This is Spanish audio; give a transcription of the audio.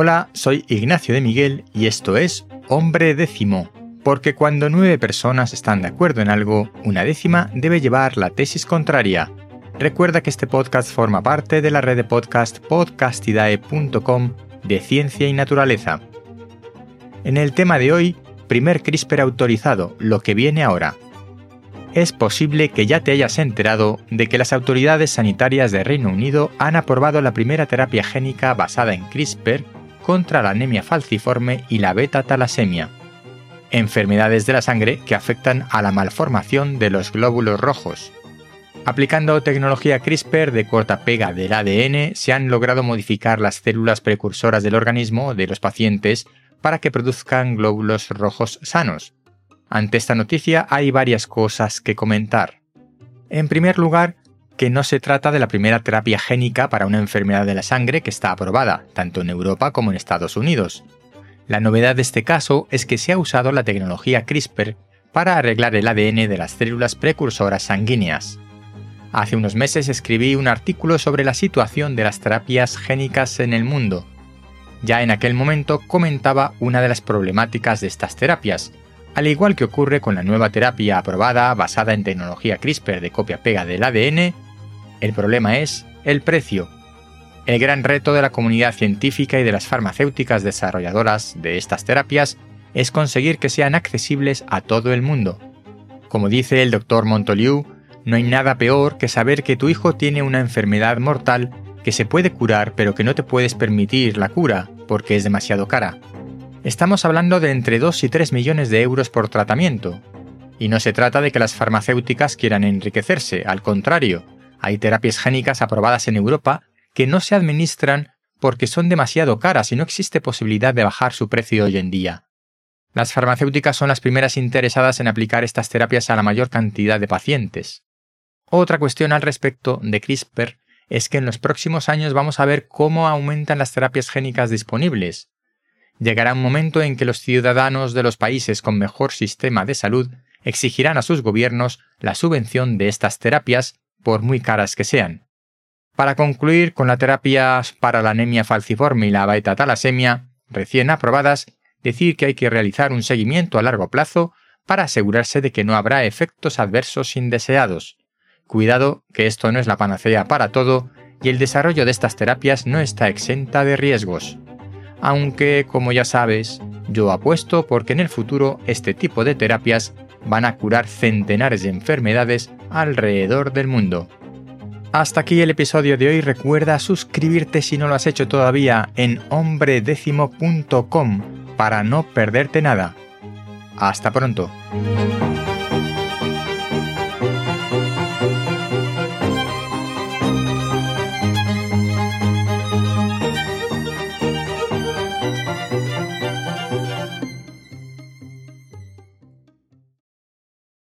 Hola, soy Ignacio de Miguel y esto es Hombre Décimo, porque cuando nueve personas están de acuerdo en algo, una décima debe llevar la tesis contraria. Recuerda que este podcast forma parte de la red de podcast podcastidae.com de ciencia y naturaleza. En el tema de hoy, primer CRISPR autorizado, lo que viene ahora. Es posible que ya te hayas enterado de que las autoridades sanitarias de Reino Unido han aprobado la primera terapia génica basada en CRISPR contra la anemia falciforme y la beta-talasemia, enfermedades de la sangre que afectan a la malformación de los glóbulos rojos. Aplicando tecnología CRISPR de corta pega del ADN, se han logrado modificar las células precursoras del organismo de los pacientes para que produzcan glóbulos rojos sanos. Ante esta noticia hay varias cosas que comentar. En primer lugar, que no se trata de la primera terapia génica para una enfermedad de la sangre que está aprobada, tanto en Europa como en Estados Unidos. La novedad de este caso es que se ha usado la tecnología CRISPR para arreglar el ADN de las células precursoras sanguíneas. Hace unos meses escribí un artículo sobre la situación de las terapias génicas en el mundo, ya en aquel momento comentaba una de las problemáticas de estas terapias, al igual que ocurre con la nueva terapia aprobada basada en tecnología CRISPR de copia-pega del ADN, el problema es el precio. El gran reto de la comunidad científica y de las farmacéuticas desarrolladoras de estas terapias es conseguir que sean accesibles a todo el mundo. Como dice el doctor Montoliu, no hay nada peor que saber que tu hijo tiene una enfermedad mortal que se puede curar pero que no te puedes permitir la cura porque es demasiado cara. Estamos hablando de entre 2 y 3 millones de euros por tratamiento. Y no se trata de que las farmacéuticas quieran enriquecerse, al contrario, hay terapias génicas aprobadas en Europa que no se administran porque son demasiado caras y no existe posibilidad de bajar su precio hoy en día. Las farmacéuticas son las primeras interesadas en aplicar estas terapias a la mayor cantidad de pacientes. Otra cuestión al respecto de CRISPR es que en los próximos años vamos a ver cómo aumentan las terapias génicas disponibles. Llegará un momento en que los ciudadanos de los países con mejor sistema de salud exigirán a sus gobiernos la subvención de estas terapias, por muy caras que sean. Para concluir con las terapias para la anemia falciforme y la beta-talasemia, recién aprobadas, decir que hay que realizar un seguimiento a largo plazo para asegurarse de que no habrá efectos adversos indeseados. Cuidado que esto no es la panacea para todo y el desarrollo de estas terapias no está exenta de riesgos. Aunque, como ya sabes, yo apuesto porque en el futuro este tipo de terapias van a curar centenares de enfermedades alrededor del mundo. Hasta aquí el episodio de hoy. Recuerda suscribirte si no lo has hecho todavía en hombredécimo.com para no perderte nada. Hasta pronto.